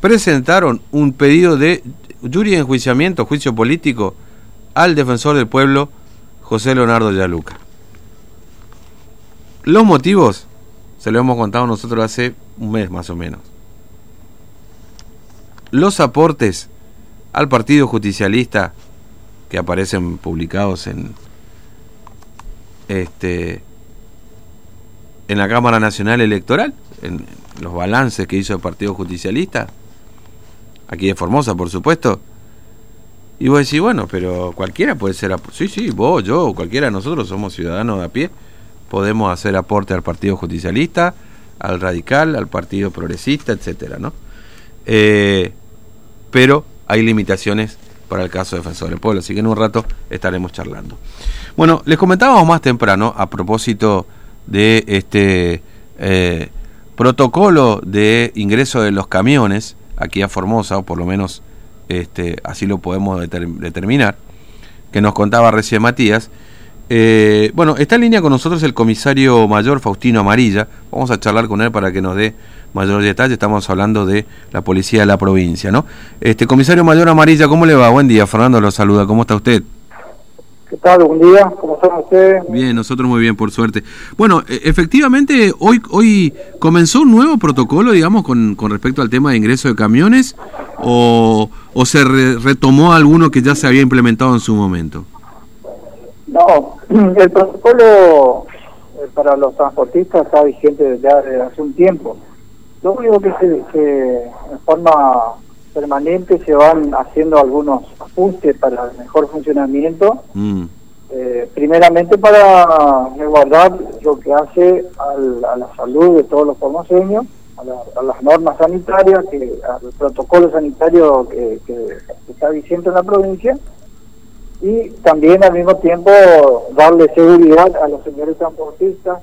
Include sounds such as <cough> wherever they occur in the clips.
presentaron un pedido de jury enjuiciamiento, juicio político, al defensor del pueblo, José Leonardo Yaluca. Los motivos se lo hemos contado nosotros hace un mes más o menos. Los aportes al Partido Justicialista que aparecen publicados en este en la Cámara Nacional Electoral, en los balances que hizo el Partido Justicialista, aquí de Formosa, por supuesto. Y vos decís, bueno, pero cualquiera puede ser, sí, sí, vos, yo, cualquiera de nosotros somos ciudadanos de a pie, podemos hacer aporte al Partido Justicialista, al Radical, al Partido Progresista, etcétera, ¿no? Eh, pero hay limitaciones para el caso de Defensor del Pueblo, así que en un rato estaremos charlando. Bueno, les comentábamos más temprano a propósito de este eh, protocolo de ingreso de los camiones aquí a Formosa, o por lo menos este, así lo podemos determinar, que nos contaba recién Matías. Eh, bueno, está en línea con nosotros el comisario mayor Faustino Amarilla. Vamos a charlar con él para que nos dé mayor detalle. Estamos hablando de la policía de la provincia, ¿no? Este comisario mayor Amarilla, ¿cómo le va? Buen día, Fernando lo saluda. ¿Cómo está usted? ¿Qué tal? Buen día, ¿cómo están ustedes? Bien, nosotros muy bien, por suerte. Bueno, e, efectivamente, hoy hoy comenzó un nuevo protocolo, digamos, con, con respecto al tema de ingreso de camiones, o, o se retomó alguno que ya se había implementado en su momento. No, <clears throat> el protocolo eh, para los transportistas está vigente desde hace un tiempo. Lo único que, se, que en forma permanente se van haciendo algunos ajustes para el mejor funcionamiento. Mm. Eh, primeramente para resguardar lo que hace a la salud de todos los formoseños, a, las normas sanitarias, que, al protocolo sanitario que, está vigente en la provincia y también al mismo tiempo darle seguridad a los señores transportistas,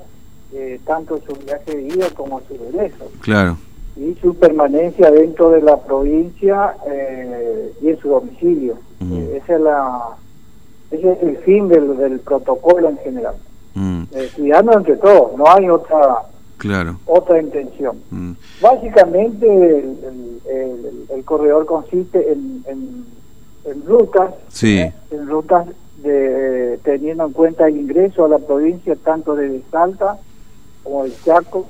eh, tanto en su viaje de ida como en su regreso. Claro y su permanencia dentro de la provincia eh, y en su domicilio. Eh, ese, es la, ese es el fin del, del protocolo en general. Eh, cuidando entre todos, no hay otra claro. otra intención. Básicamente el, corredor consiste en, en, rutas, en rutas de, teniendo en cuenta el ingreso a la provincia tanto de Salta como del Chaco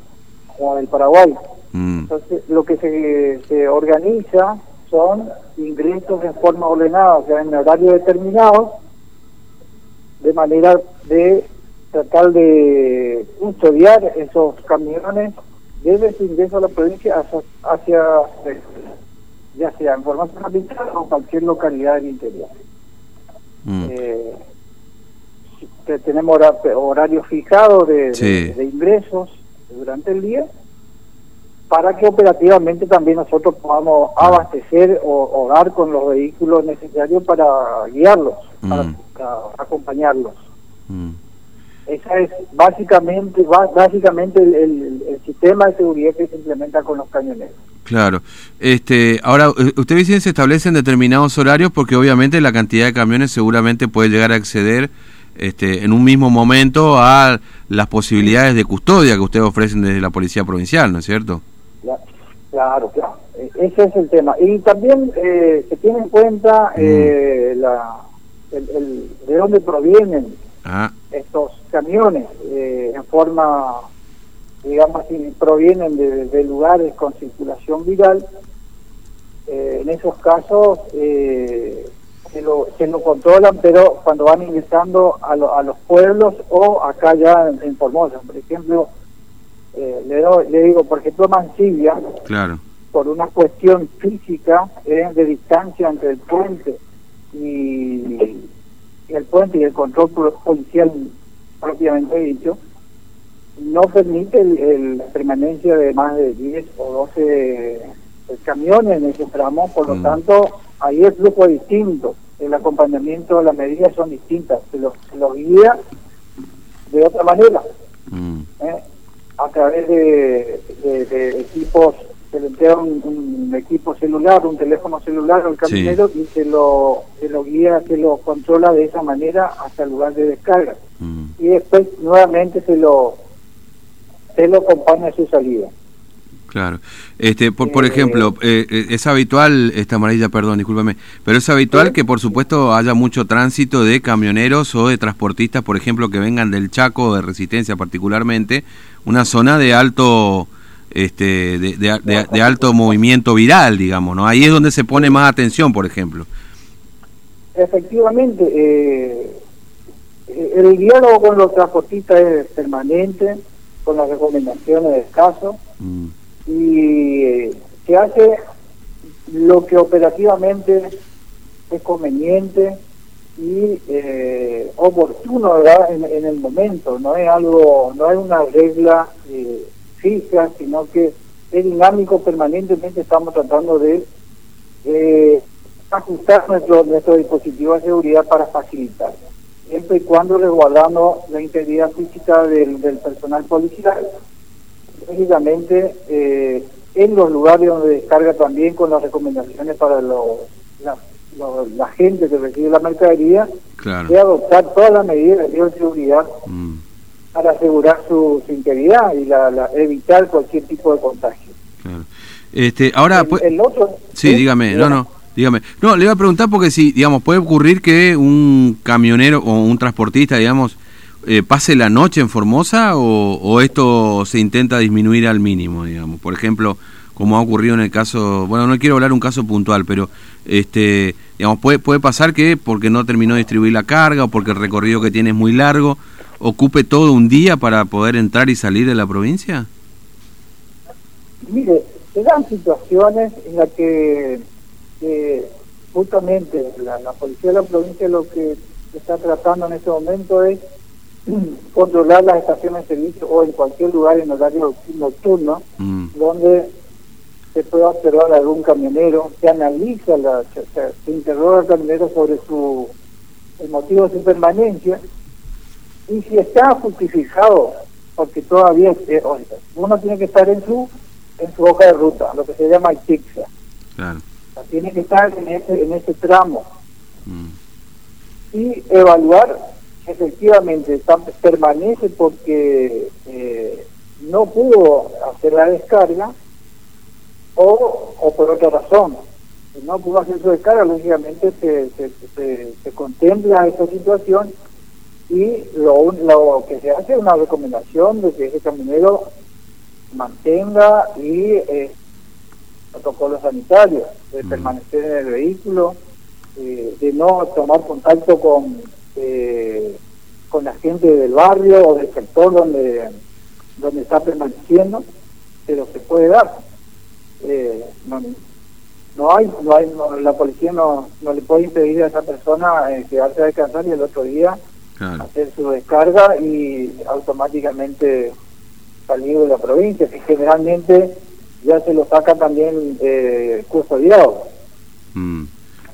como del Paraguay. Mm. Entonces, lo que se, se organiza son ingresos en forma ordenada, o sea, en horario determinado, de manera de tratar de custodiar esos camiones desde su ingreso a la provincia hacia, ya sea en forma capital o cualquier localidad del interior. Mm. Eh, tenemos horario fijado de, de ingresos durante el día para que operativamente también nosotros podamos abastecer o, dar con los vehículos necesarios para guiarlos, para, mm. acompañarlos. Mm. Esa es básicamente básicamente el, sistema de seguridad que se implementa con los camioneros. Claro. Este, ahora, usted dice que se establecen determinados horarios porque obviamente la cantidad de camiones seguramente puede llegar a acceder este, en un mismo momento a las posibilidades de custodia que ustedes ofrecen desde la Policía Provincial, ¿no es cierto? Claro, claro. E, ese es el tema. Y también eh, se tiene en cuenta mm. eh, la, el, de dónde provienen ah. estos camiones eh, en forma, digamos, si provienen de, lugares con circulación viral. en esos casos se lo, se lo controlan, pero cuando van ingresando a, a los pueblos o acá ya en Formosa, por ejemplo, eh, le, le digo, por ejemplo, Mansilla, claro. por una cuestión física eh, de distancia entre el puente y, el puente y el control policial propiamente dicho, no permite la permanencia de más de 10 o 12 eh, camiones en ese tramo, por lo mm. tanto, ahí el flujo es distinto, el acompañamiento, las medidas son distintas, se los, guía de otra manera. Mm. ¿eh? A través de, equipos, se le entrega un, equipo celular, un teléfono celular al camionero y se lo, se lo guía, se lo controla de esa manera hasta el lugar de descarga. Mm. Y después nuevamente se lo, se lo acompaña a su salida. Claro. Este, por, por eh, ejemplo, eh, eh, es habitual, esta amarilla, perdón, discúlpame, pero es habitual que por supuesto haya mucho tránsito de camioneros o de transportistas, por ejemplo, que vengan del Chaco, de Resistencia particularmente, una zona de alto este de, de, alto movimiento viral, digamos, ¿no? Ahí es donde se pone más atención, por ejemplo. Efectivamente, el diálogo con los transportistas es permanente, con las recomendaciones del caso. Mm y se hace lo que operativamente es conveniente y eh, oportuno En, el momento. No es algo no es una regla eh, fija sino que es dinámico permanentemente. Estamos tratando de ajustar nuestro nuestro dispositivo de seguridad para facilitar siempre y cuando resguardando la integridad física del, del personal policial lógicamente eh, en los lugares donde descarga también con las recomendaciones para los, la, gente que recibe la mercadería de adoptar todas las medidas de bioseguridad mm. para asegurar su, integridad y la, evitar cualquier tipo de contagio. Este, ahora, pues, el, otro, sí, dígame, no, no. Dígame. No, le iba a preguntar porque si, digamos, puede ocurrir que un camionero o un transportista, digamos, eh, pase la noche en Formosa o, esto se intenta disminuir al mínimo, digamos? Por ejemplo, como ha ocurrido en el caso, bueno, no quiero hablar un caso puntual, pero este, digamos, puede, puede pasar que porque no terminó de distribuir la carga o porque el recorrido que tiene es muy largo, ocupe todo un día para poder entrar y salir de la provincia? Mire, se dan situaciones en las que justamente la, la, policía de la provincia lo que está tratando en este momento es controlar las estaciones de servicio o en cualquier lugar en horario nocturno mm. donde se pueda observar algún camionero, se analiza, la, se, interroga al camionero sobre su el motivo de su permanencia y si está justificado, porque todavía eh, uno tiene que estar en su en su hoja de ruta, lo que se llama ITIXA. tiene que estar en ese, en ese tramo. Mm. Y evaluar efectivamente permanece porque eh, no pudo hacer la descarga o, o por otra razón. no pudo hacer su descarga, lógicamente se, se, se, contempla esa situación y lo, lo que se hace es una recomendación de que ese camionero mantenga y eh, protocolos sanitarios, de mm. permanecer en el vehículo, eh, de no tomar contacto con eh, con la gente del barrio o del sector donde, donde está permaneciendo, pero se puede dar. Eh, no, hay, no hay la policía no, no le puede impedir a esa persona eh, quedarse a descansar y el otro día hacer su descarga y automáticamente salir de la provincia, que generalmente ya se lo saca también eh, custodiado. Mm,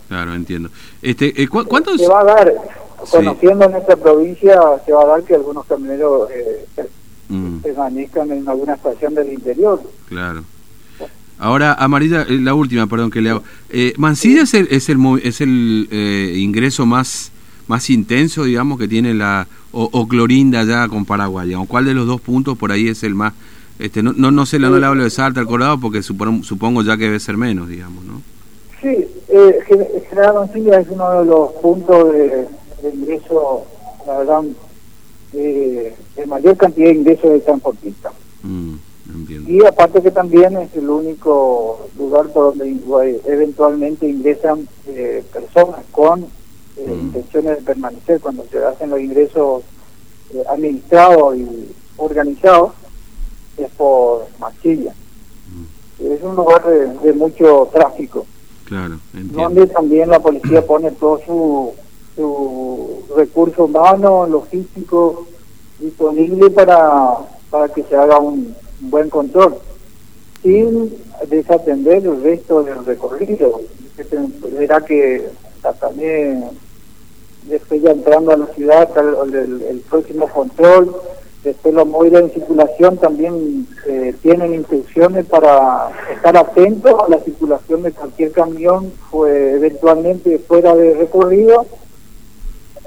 claro, entiendo. Este, eh, ¿Cuántos...? Se va a dar, conociendo nuestra provincia, se va a dar que algunos camioneros eh, mm. permanezcan en alguna estación del interior. Claro. Ahora, Amarilla, eh, la última, perdón, que le hago. Eh, ¿Mancilla es el, es el, es el eh, ingreso más más intenso, digamos, que tiene la... o, Clorinda ya con Paraguay, digamos? ¿Cuál de los dos puntos por ahí es el más... este No, no, no sé, no le hablo de Salta, al Colorado, porque supongo, supongo ya que debe ser menos, digamos, ¿no? Sí, eh, General Mancilla es uno de los puntos de de ingreso, la verdad, de, mayor cantidad de ingresos de transportistas. Mm, y aparte que también es el único lugar por donde eventualmente ingresan eh, personas con eh, mm. intenciones de permanecer cuando se hacen los ingresos eh, administrados y organizados es por Machilla. Mm. Es un lugar de, mucho tráfico. Claro, donde también la policía pone todo su su recurso humano, logístico disponible para, para que se haga un, buen control, sin desatender el resto del recorrido. Verá que también después ya entrando a la ciudad el, el, próximo control, después los móviles en circulación también eh, tienen instrucciones para estar atentos a la circulación de cualquier camión fue eventualmente fuera de recorrido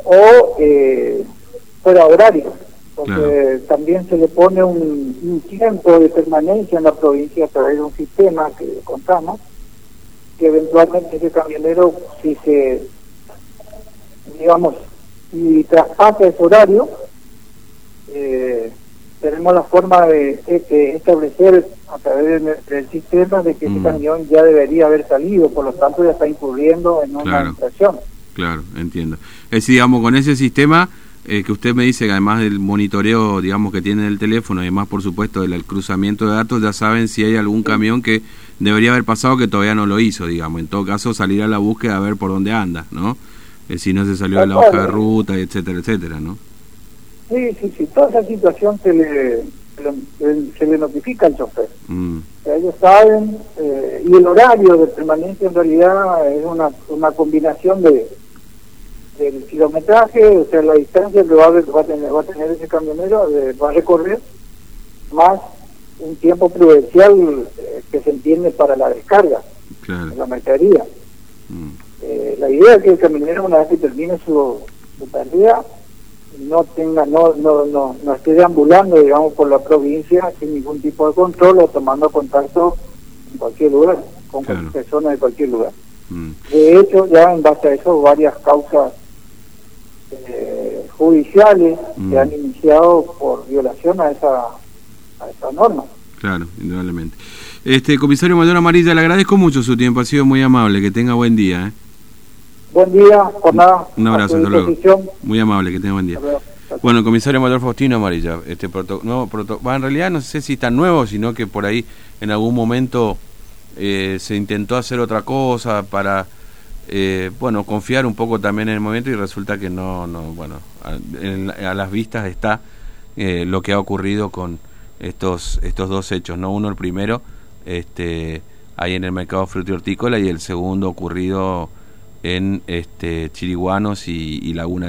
o eh, fuera horario. porque también se le pone un, tiempo de permanencia en la provincia a través de un sistema que contamos, que eventualmente ese camionero, si se, digamos, si traspasa ese horario, eh, tenemos la forma de, establecer a través del, sistema de que ese mm. camión ya debería haber salido, por lo tanto ya está incurriendo en una infracción. Claro, entiendo. Es decir, digamos, con ese sistema eh, que usted me dice que además del monitoreo, digamos, que tiene el teléfono, y además, por supuesto, del cruzamiento de datos, ya saben si hay algún camión que debería haber pasado que todavía no lo hizo, digamos. En todo caso, salir a la búsqueda a ver por dónde anda, ¿no? Eh, si no se salió de la hoja de ruta, etcétera, etcétera, ¿no? Sí, sí, sí. Toda esa situación se le, se le, notifica al chofer. Mm. ellos saben, eh, y el horario de permanencia en realidad es una, una combinación de del kilometraje, o sea, la distancia que va a, va a, tener, va a tener ese camionero, va a recorrer, más un tiempo prudencial eh, que se entiende para la descarga de la mercadería. Mm. Eh, la idea es que el camionero, una vez que termine su, su tarea, no tenga, no, no, no, no esté deambulando, digamos, por la provincia sin ningún tipo de control o tomando contacto en cualquier lugar, con personas de cualquier lugar. Mm. De hecho, ya en base a eso, varias causas eh, judiciales se mm. han iniciado por violación a esa, a esa norma. Claro, indudablemente. Este, comisario Mayor Amarilla, le agradezco mucho su tiempo, ha sido muy amable, que tenga buen día. ¿eh? Buen día, por nada. Un abrazo, hasta luego. Muy amable, que tenga buen día. Bueno, el comisario mayor Faustino Amarilla, este nuevo en realidad no sé si está nuevo, sino que por ahí en algún momento eh, se intentó hacer otra cosa para eh, bueno, confiar un poco también en el momento y resulta que no, no bueno, a, las vistas está eh, lo que ha ocurrido con estos, estos dos hechos, ¿no? Uno el primero, este, ahí en el mercado fruto y hortícola y el segundo ocurrido en este, Chiriguanos y, y Laguna